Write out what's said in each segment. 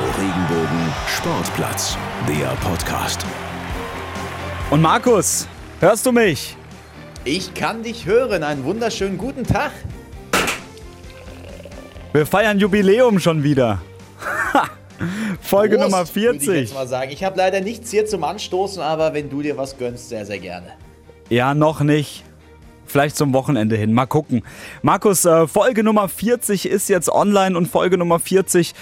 Radio Regenbogen Sportplatz, der Podcast. Und Markus, hörst du mich? Ich kann dich hören. Einen wunderschönen guten Tag. Wir feiern Jubiläum schon wieder. Folge Prost, Nummer Würde ich 40. jetzt mal sagen. Ich habe leider nichts hier zum Anstoßen, aber wenn du dir was gönnst, sehr, sehr gerne. Ja, noch nicht. Vielleicht zum Wochenende hin. Mal gucken. Markus, äh, Folge Nummer 40 ist jetzt online und Folge Nummer 40,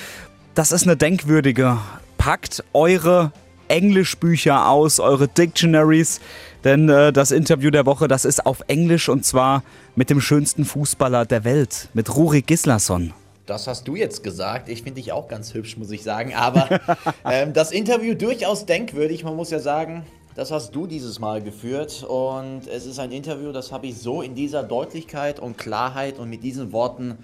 das ist eine denkwürdige. Packt eure Englischbücher aus, eure Dictionaries, denn äh, das Interview der Woche, das ist auf Englisch und zwar mit dem schönsten Fußballer der Welt, mit Ruri Gislason. Das hast du jetzt gesagt. Ich finde dich auch ganz hübsch, muss ich sagen. Aber ähm, das Interview durchaus denkwürdig. Man muss ja sagen, das hast du dieses Mal geführt. Und es ist ein Interview, das habe ich so in dieser Deutlichkeit und Klarheit und mit diesen Worten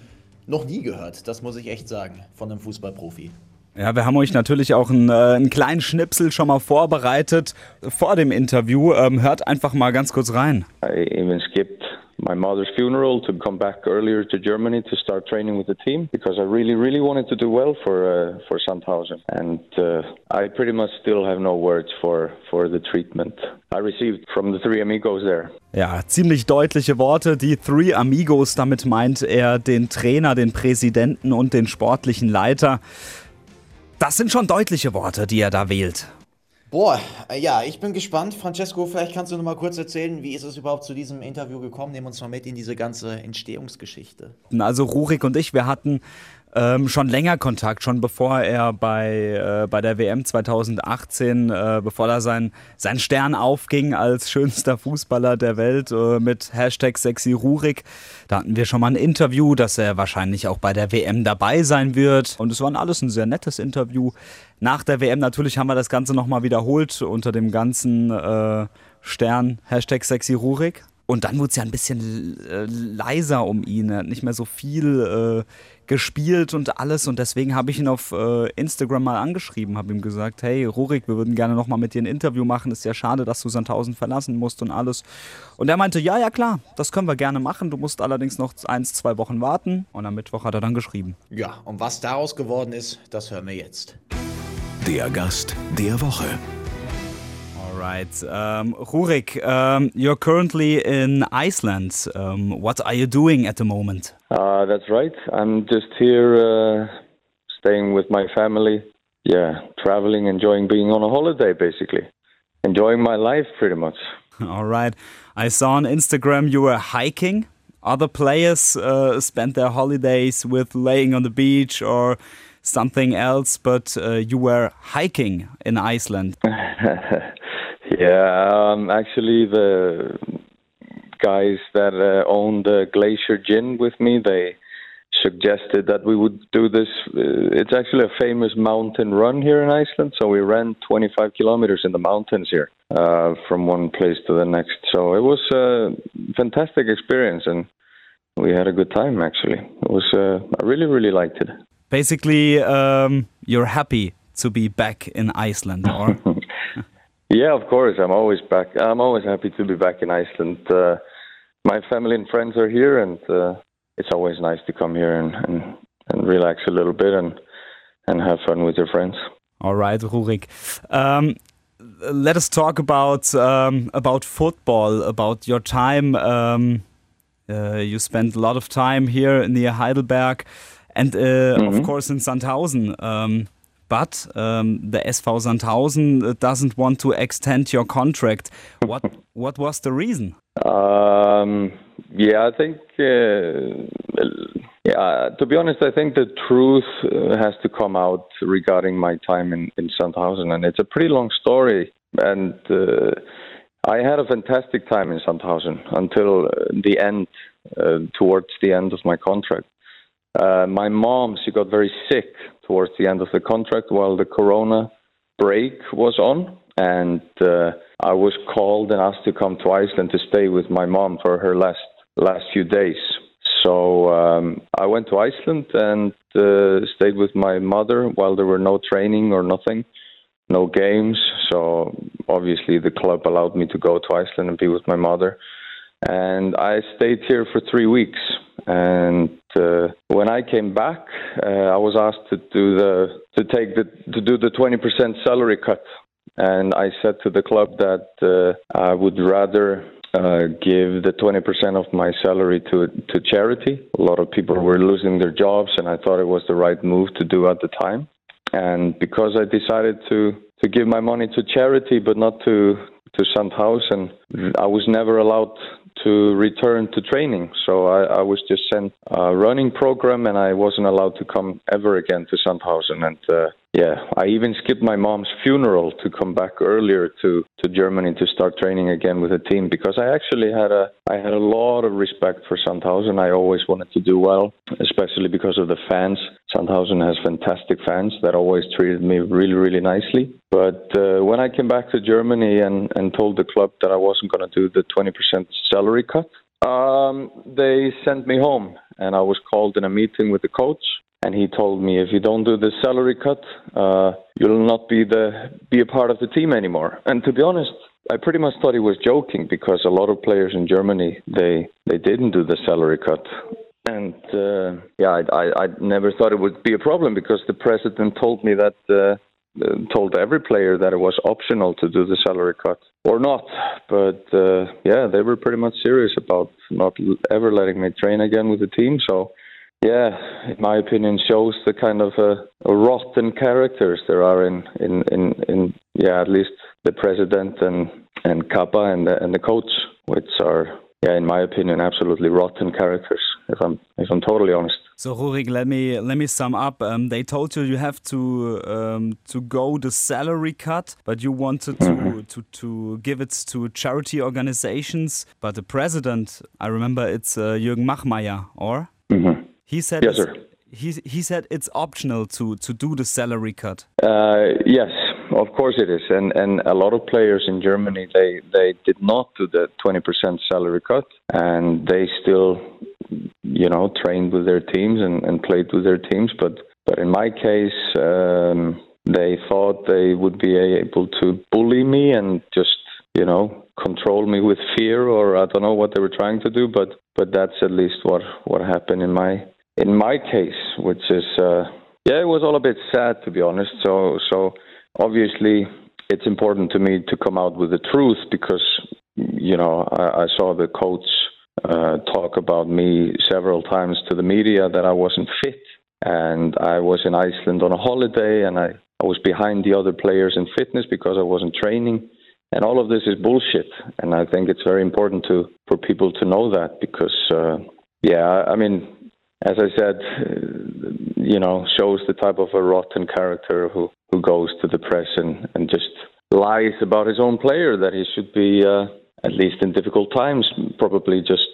noch nie gehört. Das muss ich echt sagen, von einem Fußballprofi. Ja, wir haben euch natürlich auch einen, äh, einen kleinen Schnipsel schon mal vorbereitet vor dem Interview. Ähm, hört einfach mal ganz kurz rein. I even skipped my mother's funeral to come back earlier to Germany to start training with the team because I really, really wanted to do well for uh, for Sandhausen, and uh, I pretty much still have no words for for the treatment I received from the three amigos there. Ja, ziemlich deutliche Worte. Die Three Amigos, damit meint er den Trainer, den Präsidenten und den sportlichen Leiter. Das sind schon deutliche Worte, die er da wählt. Boah, äh, ja, ich bin gespannt. Francesco, vielleicht kannst du noch mal kurz erzählen, wie ist es überhaupt zu diesem Interview gekommen? Nehmen uns mal mit in diese ganze Entstehungsgeschichte. Also Rurik und ich, wir hatten ähm, schon länger Kontakt, schon bevor er bei, äh, bei der WM 2018, äh, bevor da sein, sein Stern aufging als schönster Fußballer der Welt äh, mit Hashtag sexy Rurik. Da hatten wir schon mal ein Interview, dass er wahrscheinlich auch bei der WM dabei sein wird. Und es war alles ein sehr nettes Interview. Nach der WM natürlich haben wir das Ganze nochmal wiederholt unter dem ganzen äh, Stern Hashtag sexy Rurik. Und dann wurde es ja ein bisschen äh, leiser um ihn. Er hat nicht mehr so viel äh, gespielt und alles. Und deswegen habe ich ihn auf äh, Instagram mal angeschrieben, habe ihm gesagt, hey Rurik, wir würden gerne nochmal mit dir ein Interview machen. Ist ja schade, dass du Sandhausen verlassen musst und alles. Und er meinte, ja, ja klar, das können wir gerne machen. Du musst allerdings noch eins, zwei Wochen warten. Und am Mittwoch hat er dann geschrieben. Ja, und was daraus geworden ist, das hören wir jetzt. Der Gast der Woche. Alright. Um, Rurik, um, you're currently in Iceland. Um, what are you doing at the moment? Uh, that's right. I'm just here uh, staying with my family. Yeah, traveling, enjoying being on a holiday, basically. Enjoying my life, pretty much. All right. I saw on Instagram you were hiking. Other players uh, spent their holidays with laying on the beach or something else, but uh, you were hiking in Iceland. yeah, um, actually, the guys that uh, own the Glacier Gin with me, they suggested that we would do this. Uh, it's actually a famous mountain run here in Iceland, so we ran 25 kilometers in the mountains here uh, from one place to the next. So it was a fantastic experience, and we had a good time. Actually, it was. Uh, I really, really liked it. Basically, um, you're happy to be back in Iceland, or? yeah, of course. I'm always back. I'm always happy to be back in Iceland. Uh, my family and friends are here, and uh, it's always nice to come here and, and, and relax a little bit and and have fun with your friends. All right, Rurik. Um, let us talk about um, about football, about your time. Um, uh, you spent a lot of time here near Heidelberg, and uh, of course in Sandhausen. But um, the SV Sandhausen doesn't want to extend your contract. What what was the reason? Um, yeah, I think. Uh, yeah, to be honest, I think the truth uh, has to come out regarding my time in, in Sandhausen, and it's a pretty long story. And uh, I had a fantastic time in Sandhausen until uh, the end, uh, towards the end of my contract. Uh, my mom, she got very sick towards the end of the contract while the Corona break was on, and uh, I was called and asked to come to Iceland to stay with my mom for her last last few days. So um, I went to Iceland and uh, stayed with my mother while there were no training or nothing, no games. So obviously the club allowed me to go to Iceland and be with my mother. And I stayed here for three weeks. And uh, when I came back, uh, I was asked to do the to take the to do the 20% salary cut, and I said to the club that uh, I would rather uh, give the 20% of my salary to to charity. A lot of people were losing their jobs, and I thought it was the right move to do at the time. And because I decided to to give my money to charity, but not to to Sandhausen, I was never allowed to return to training. So I, I, was just sent a running program, and I wasn't allowed to come ever again to Sandhausen. And uh, yeah, I even skipped my mom's funeral to come back earlier to, to Germany to start training again with the team because I actually had a I had a lot of respect for Sandhausen. I always wanted to do well, especially because of the fans. Sandhausen has fantastic fans that always treated me really really nicely. But uh, when I came back to Germany and and told the club that I wasn't going to do the 20% salary cut, um, they sent me home, and I was called in a meeting with the coach and he told me if you don't do the salary cut, uh, you'll not be the be a part of the team anymore. And to be honest, I pretty much thought he was joking because a lot of players in Germany they they didn't do the salary cut. And uh, yeah, I, I, I never thought it would be a problem because the president told me that uh, told every player that it was optional to do the salary cut or not. But uh, yeah, they were pretty much serious about not ever letting me train again with the team. So yeah, in my opinion, shows the kind of uh, rotten characters there are in, in, in, in, yeah, at least the president and and Kappa and the, and the coach, which are, yeah, in my opinion, absolutely rotten characters. If I'm if I'm totally honest. So Rurik, let me let me sum up. Um, they told you you have to um, to go the salary cut, but you wanted to, mm -hmm. to to give it to charity organizations. But the president, I remember it's uh, Jürgen Machmeier, or. Mm -hmm. He said yes, sir. He, he said it's optional to, to do the salary cut. Uh, yes, of course it is, and and a lot of players in Germany they they did not do the twenty percent salary cut, and they still, you know, trained with their teams and, and played with their teams. But but in my case, um, they thought they would be able to bully me and just you know control me with fear, or I don't know what they were trying to do, but but that's at least what what happened in my in my case, which is uh, yeah, it was all a bit sad to be honest. So so obviously it's important to me to come out with the truth because you know I, I saw the coach uh, talk about me several times to the media that I wasn't fit and I was in Iceland on a holiday and I, I was behind the other players in fitness because I wasn't training. And all of this is bullshit. And I think it's very important to for people to know that because, uh, yeah, I mean, as I said, you know, shows the type of a rotten character who, who goes to the press and, and just lies about his own player that he should be, uh, at least in difficult times, probably just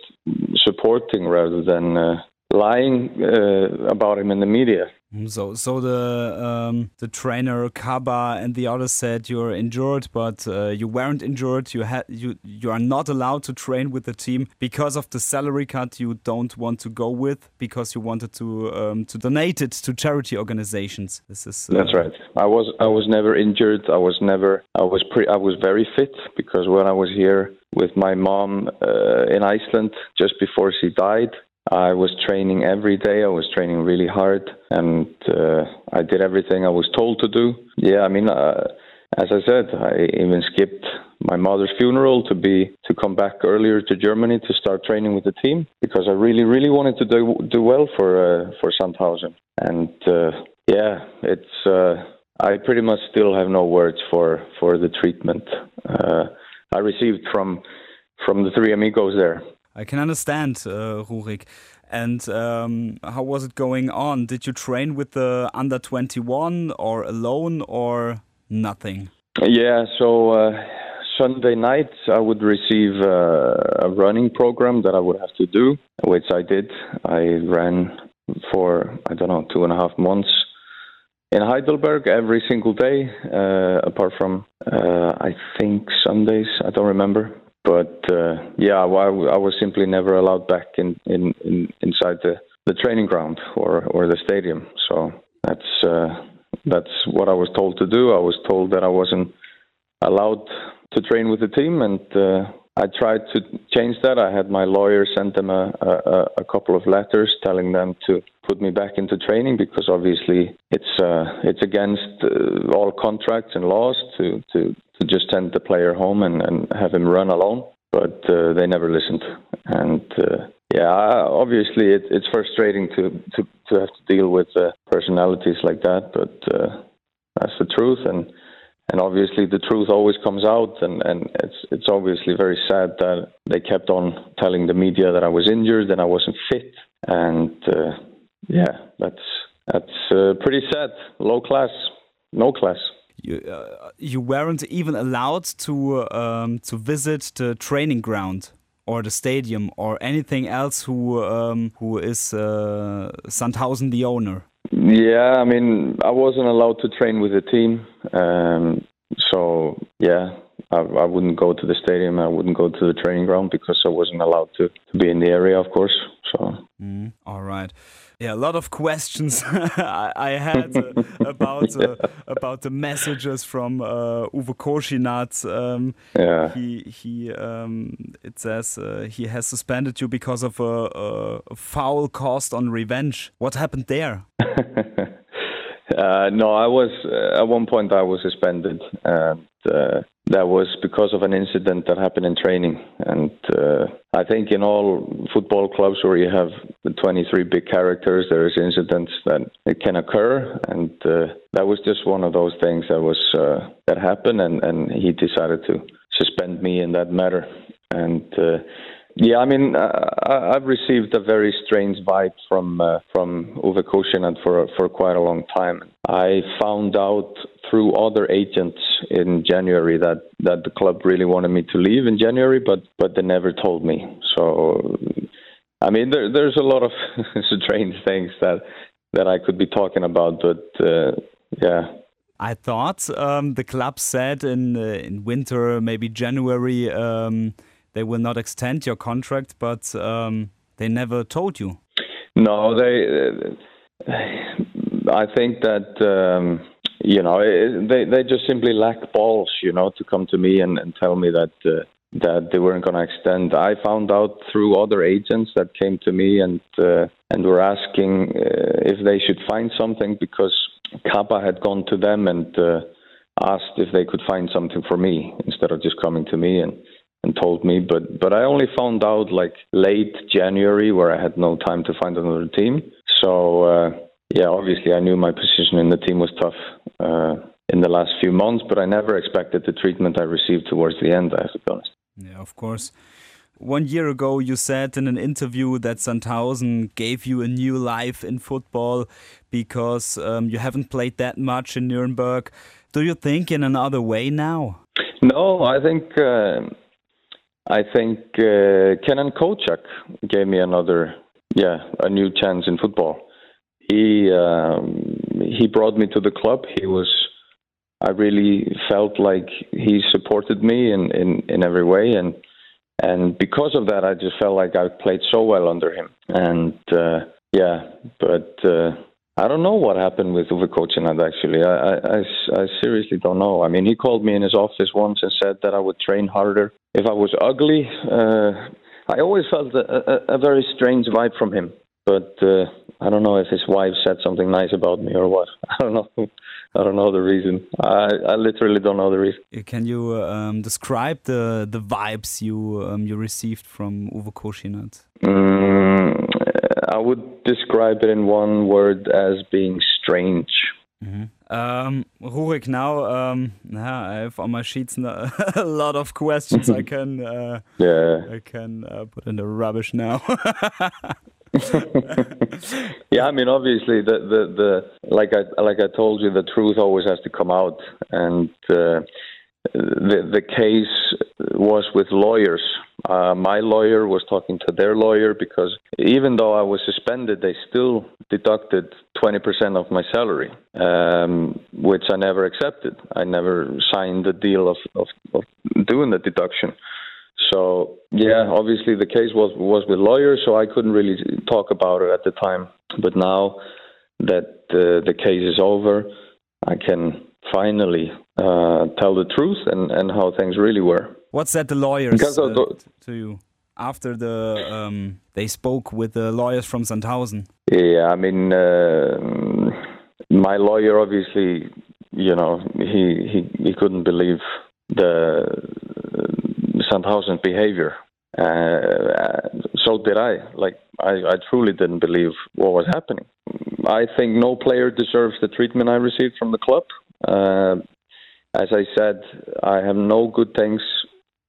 supporting rather than uh, lying uh, about him in the media. Mm, so, so the um, the trainer Kaba and the others said you're injured, but uh, you weren't injured. You had you you are not allowed to train with the team because of the salary cut. You don't want to go with because you wanted to um, to donate it to charity organizations. This is uh, that's right. I was I was never injured. I was never I was pre I was very fit because when I was here with my mom uh, in Iceland just before she died. I was training every day. I was training really hard, and uh, I did everything I was told to do. Yeah, I mean, uh, as I said, I even skipped my mother's funeral to be to come back earlier to Germany to start training with the team because I really, really wanted to do do well for uh, for Sandhausen. And uh, yeah, it's uh, I pretty much still have no words for for the treatment uh, I received from from the three amigos there. I can understand, uh, Rurik. And um, how was it going on? Did you train with the under 21 or alone or nothing? Yeah, so uh, Sunday night I would receive uh, a running program that I would have to do, which I did. I ran for, I don't know, two and a half months in Heidelberg every single day, uh, apart from, uh, I think, Sundays. I don't remember but uh, yeah, well, I was simply never allowed back in, in, in inside the, the training ground or, or the stadium. So that's uh, that's what I was told to do. I was told that I wasn't allowed to train with the team, and uh, I tried to change that. I had my lawyer send them a, a, a couple of letters telling them to put me back into training because obviously it's uh, it's against uh, all contracts and laws to, to, to just send the player home and, and have him run alone. But uh, they never listened, and uh, yeah, obviously it, it's frustrating to, to, to have to deal with uh, personalities like that, but uh, that's the truth, and and obviously the truth always comes out, and, and it's it's obviously very sad that they kept on telling the media that I was injured and I wasn't fit, and uh, yeah, that's that's uh, pretty sad. Low class, no class. You, uh, you weren't even allowed to um, to visit the training ground or the stadium or anything else who um, who is uh, Sandhausen the owner? Yeah, I mean, I wasn't allowed to train with the team, um, so yeah, I, I, wouldn't go to the stadium. I wouldn't go to the training ground because I wasn't allowed to, to be in the area, of course. So. Mm, all right. Yeah, a lot of questions I, I, had uh, about uh, about the messages from uh, Uwe Koschinat. Um, yeah. He he. Um, it says uh, he has suspended you because of a, a foul caused on revenge. What happened there? Uh, no, I was uh, at one point I was suspended, and uh, that was because of an incident that happened in training. And uh, I think in all football clubs where you have 23 big characters, there is incidents that it can occur, and uh, that was just one of those things that was uh, that happened, and, and he decided to suspend me in that matter, and. Yeah, I mean, uh, I've received a very strange vibe from uh, from Uwe Koschinat for for quite a long time. I found out through other agents in January that that the club really wanted me to leave in January, but but they never told me. So, I mean, there, there's a lot of strange things that that I could be talking about, but uh, yeah. I thought um, the club said in uh, in winter, maybe January. Um, they will not extend your contract, but um, they never told you. No, they. Uh, I think that um, you know they they just simply lack balls, you know, to come to me and, and tell me that uh, that they weren't going to extend. I found out through other agents that came to me and uh, and were asking uh, if they should find something because Kappa had gone to them and uh, asked if they could find something for me instead of just coming to me and and told me. But but I only found out like late January, where I had no time to find another team. So uh, yeah, obviously I knew my position in the team was tough uh, in the last few months, but I never expected the treatment I received towards the end. I have to be honest. Yeah, of course. One year ago, you said in an interview that Sandhausen gave you a new life in football because um, you haven't played that much in Nuremberg. Do you think in another way now? No, I think uh, I think uh, Kenan Kocak gave me another, yeah, a new chance in football. He um, he brought me to the club. He was, I really felt like he supported me in, in, in every way, and and because of that, I just felt like I played so well under him. And uh, yeah, but uh, I don't know what happened with Uwe Koschinat, actually. I, I, I, seriously don't know. I mean, he called me in his office once and said that I would train harder. If I was ugly, uh, I always felt a, a, a, very strange vibe from him. But uh, I don't know if his wife said something nice about me or what. I don't know. I don't know the reason. I, I literally don't know the reason. Can you um, describe the the vibes you um, you received from Uwe Koschinat? Mm, I would describe it in one word as being strange. Mm-hmm. Um, Rurik, now um, I have on my sheets a lot of questions. I can uh, yeah, I can uh, put in the rubbish now. yeah, I mean, obviously, the, the the like I like I told you, the truth always has to come out, and uh, the the case was with lawyers. Uh, my lawyer was talking to their lawyer because even though I was suspended, they still deducted 20% of my salary, um, which I never accepted. I never signed the deal of, of, of doing the deduction. So yeah, obviously the case was was with lawyers, so I couldn't really talk about it at the time. But now that uh, the case is over, I can finally uh, tell the truth and, and how things really were. What said the lawyers uh, to you after the um, they spoke with the lawyers from Sandhausen? Yeah, I mean, uh, my lawyer obviously, you know, he he, he couldn't believe the uh, Sandhausen behavior. Uh, so did I. Like, I, I truly didn't believe what was happening. I think no player deserves the treatment I received from the club. Uh, as I said, I have no good things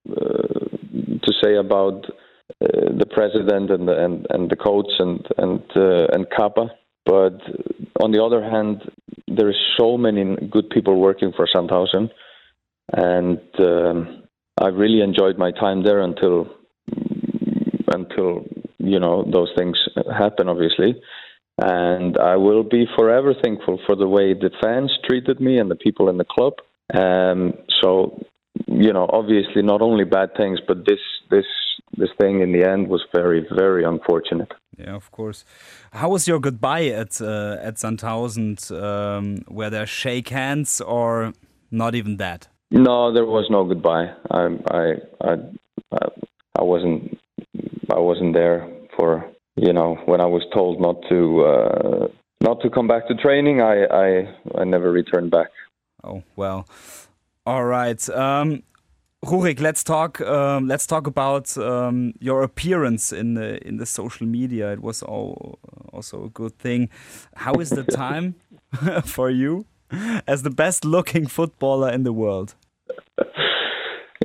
uh, to say about uh, the president and the, and, and the coach and and uh, and Kappa. But on the other hand, there is so many good people working for Sandhausen, and um, I really enjoyed my time there until until you know those things happen, obviously. And I will be forever thankful for the way the fans treated me and the people in the club. Um, so, you know, obviously not only bad things, but this this this thing in the end was very very unfortunate. Yeah, of course. How was your goodbye at uh, at Sandhausen? Um, were there shake hands or not even that? No, there was no goodbye. I I I, I wasn't I wasn't there for you know when I was told not to uh, not to come back to training. I I, I never returned back. Oh well, all right. Um, Rurik, let's talk. Um, let's talk about um, your appearance in the in the social media. It was all, also a good thing. How is the time for you as the best looking footballer in the world?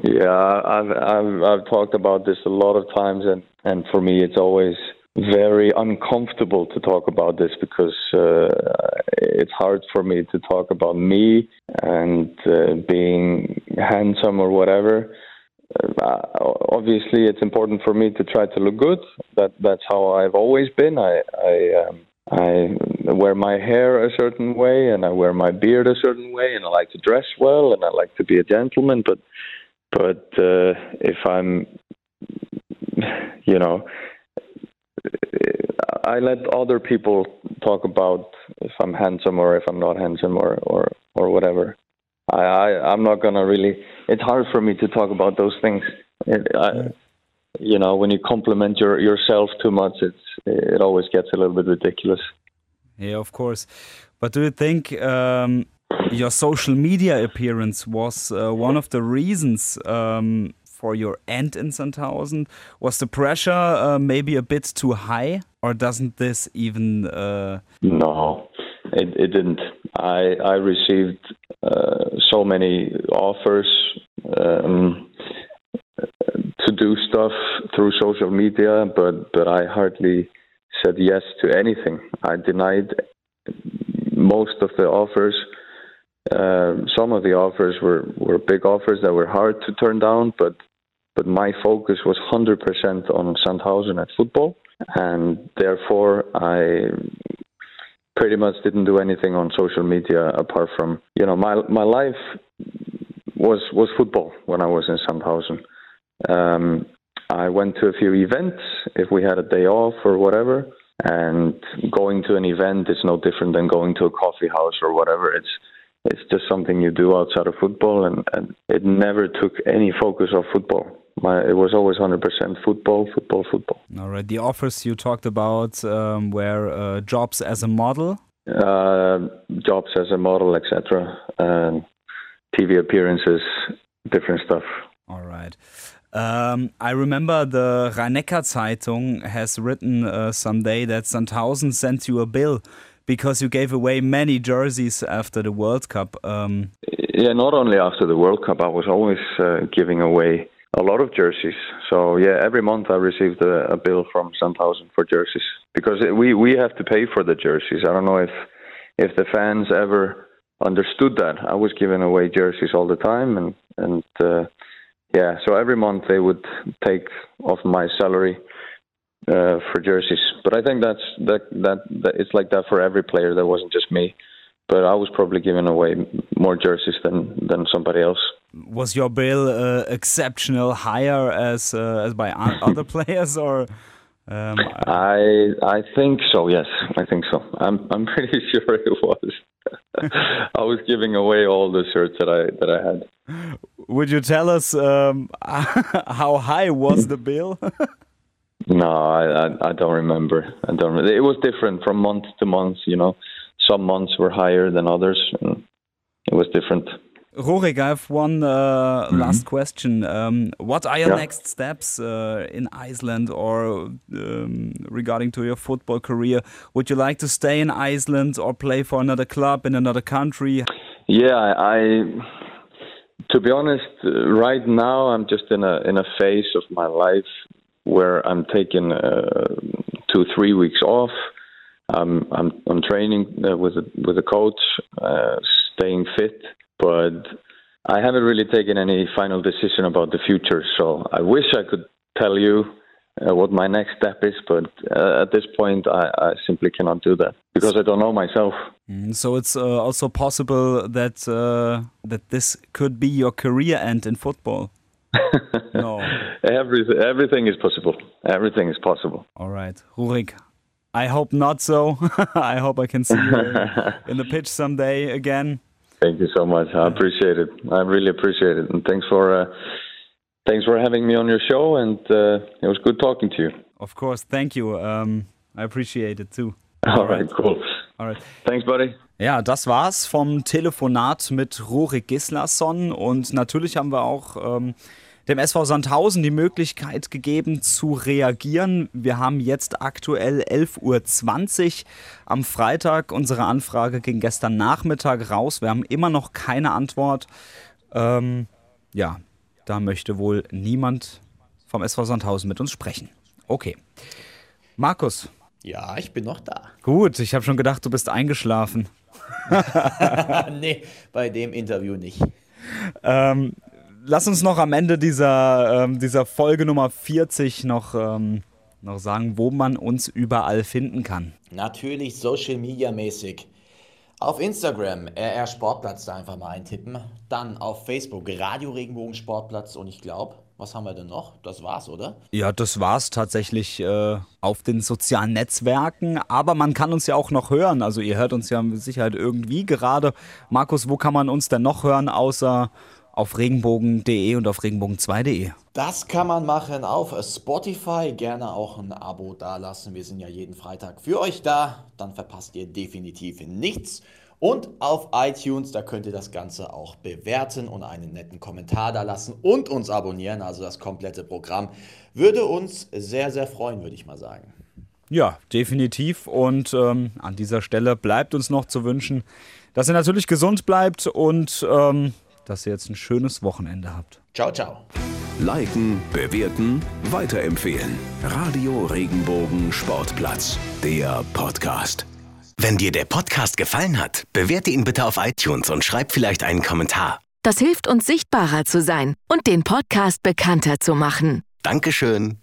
Yeah, I've, I've I've talked about this a lot of times, and and for me, it's always very uncomfortable to talk about this because uh, it's hard for me to talk about me and uh, being handsome or whatever. Uh, obviously, it's important for me to try to look good. That that's how I've always been. I I um, I wear my hair a certain way, and I wear my beard a certain way, and I like to dress well, and I like to be a gentleman. But but uh, if I'm, you know, I let other people talk about if I'm handsome or if I'm not handsome or or or whatever. I, I I'm not gonna really. It's hard for me to talk about those things. It, I, you know, when you compliment your yourself too much, it's it always gets a little bit ridiculous. Yeah, of course. But do you think um, your social media appearance was uh, one of the reasons um, for your end in Sandhausen? Was the pressure uh, maybe a bit too high, or doesn't this even? Uh... No, it, it didn't. I I received uh, so many offers um, to do stuff through social media, but but I hardly said yes to anything. I denied most of the offers. Uh, some of the offers were, were big offers that were hard to turn down, but but my focus was 100% on Sandhausen at football, and therefore I pretty much didn't do anything on social media apart from you know my my life was was football when I was in Sandhausen. Um, I went to a few events if we had a day off or whatever, and going to an event is no different than going to a coffee house or whatever. It's it's just something you do outside of football, and, and it never took any focus off football my it was always 100% football, football, football. All right. The offers you talked about um, were uh, jobs as a model. Uh, jobs as a model, etc. Um, TV appearances, different stuff. All right. Um, I remember the rhein Zeitung has written uh, someday that Sandhausen sent you a bill because you gave away many jerseys after the World Cup. Um, yeah, not only after the World Cup, I was always uh, giving away a lot of jerseys. So yeah, every month I received a, a bill from Sandhausen for jerseys because we we have to pay for the jerseys. I don't know if if the fans ever understood that. I was giving away jerseys all the time, and and uh, yeah, so every month they would take off my salary uh, for jerseys. But I think that's that, that that it's like that for every player. That wasn't just me, but I was probably giving away more jerseys than than somebody else was your bill uh, exceptional higher as uh, as by other players or? Um, I I think so. Yes, I think so. I'm I'm pretty sure it was. I was giving away all the shirts that I that I had. Would you tell us um, how high was the bill? no, I, I, I don't remember. I don't. Remember. It was different from month to month. You know, some months were higher than others, and it was different. Rurik, I have one uh, mm -hmm. last question. Um, what are your yeah. next steps uh, in Iceland or um, regarding to your football career? Would you like to stay in Iceland or play for another club in another country? Yeah, I. To be honest, uh, right now I'm just in a in a phase of my life where I'm taking uh, two three weeks off. I'm I'm, I'm training uh, with a, with a coach, uh, staying fit but I haven't really taken any final decision about the future. So I wish I could tell you uh, what my next step is, but uh, at this point, I, I, simply cannot do that because I don't know myself. Mm, so it's uh, also possible that uh, that this could be your career end in football. no, everything everything is possible. Everything is possible. All right, Rurik. I hope not so. I hope I can see you in the pitch someday again. Thank you so much. I appreciate it. I really appreciate it, and thanks for uh, thanks for having me on your show. And uh, it was good talking to you. Of course, thank you. Um, I appreciate it too. All right, cool. All right. Thanks, buddy. Ja, das war's vom Telefonat mit Rurik Gislason und natürlich haben wir auch ähm, dem SV Sandhausen die Möglichkeit gegeben zu reagieren. Wir haben jetzt aktuell 11.20 Uhr am Freitag. Unsere Anfrage ging gestern Nachmittag raus. Wir haben immer noch keine Antwort. Ähm, ja, da möchte wohl niemand vom SV Sandhausen mit uns sprechen. Okay. Markus. Ja, ich bin noch da. Gut, ich habe schon gedacht, du bist eingeschlafen. nee, bei dem Interview nicht. Ähm, lass uns noch am Ende dieser, ähm, dieser Folge Nummer 40 noch, ähm, noch sagen, wo man uns überall finden kann. Natürlich Social Media mäßig. Auf Instagram RR Sportplatz da einfach mal eintippen. Dann auf Facebook Radio Regenbogen Sportplatz und ich glaube, was haben wir denn noch? Das war's, oder? Ja, das war's tatsächlich äh, auf den sozialen Netzwerken. Aber man kann uns ja auch noch hören. Also ihr hört uns ja mit Sicherheit irgendwie gerade. Markus, wo kann man uns denn noch hören, außer auf regenbogen.de und auf regenbogen2.de. Das kann man machen auf Spotify. Gerne auch ein Abo dalassen. Wir sind ja jeden Freitag für euch da. Dann verpasst ihr definitiv nichts. Und auf iTunes, da könnt ihr das Ganze auch bewerten und einen netten Kommentar da lassen und uns abonnieren. Also das komplette Programm würde uns sehr, sehr freuen, würde ich mal sagen. Ja, definitiv. Und ähm, an dieser Stelle bleibt uns noch zu wünschen, dass ihr natürlich gesund bleibt und ähm, dass ihr jetzt ein schönes Wochenende habt. Ciao, ciao. Liken, bewerten, weiterempfehlen. Radio Regenbogen Sportplatz, der Podcast. Wenn dir der Podcast gefallen hat, bewerte ihn bitte auf iTunes und schreib vielleicht einen Kommentar. Das hilft uns sichtbarer zu sein und den Podcast bekannter zu machen. Dankeschön.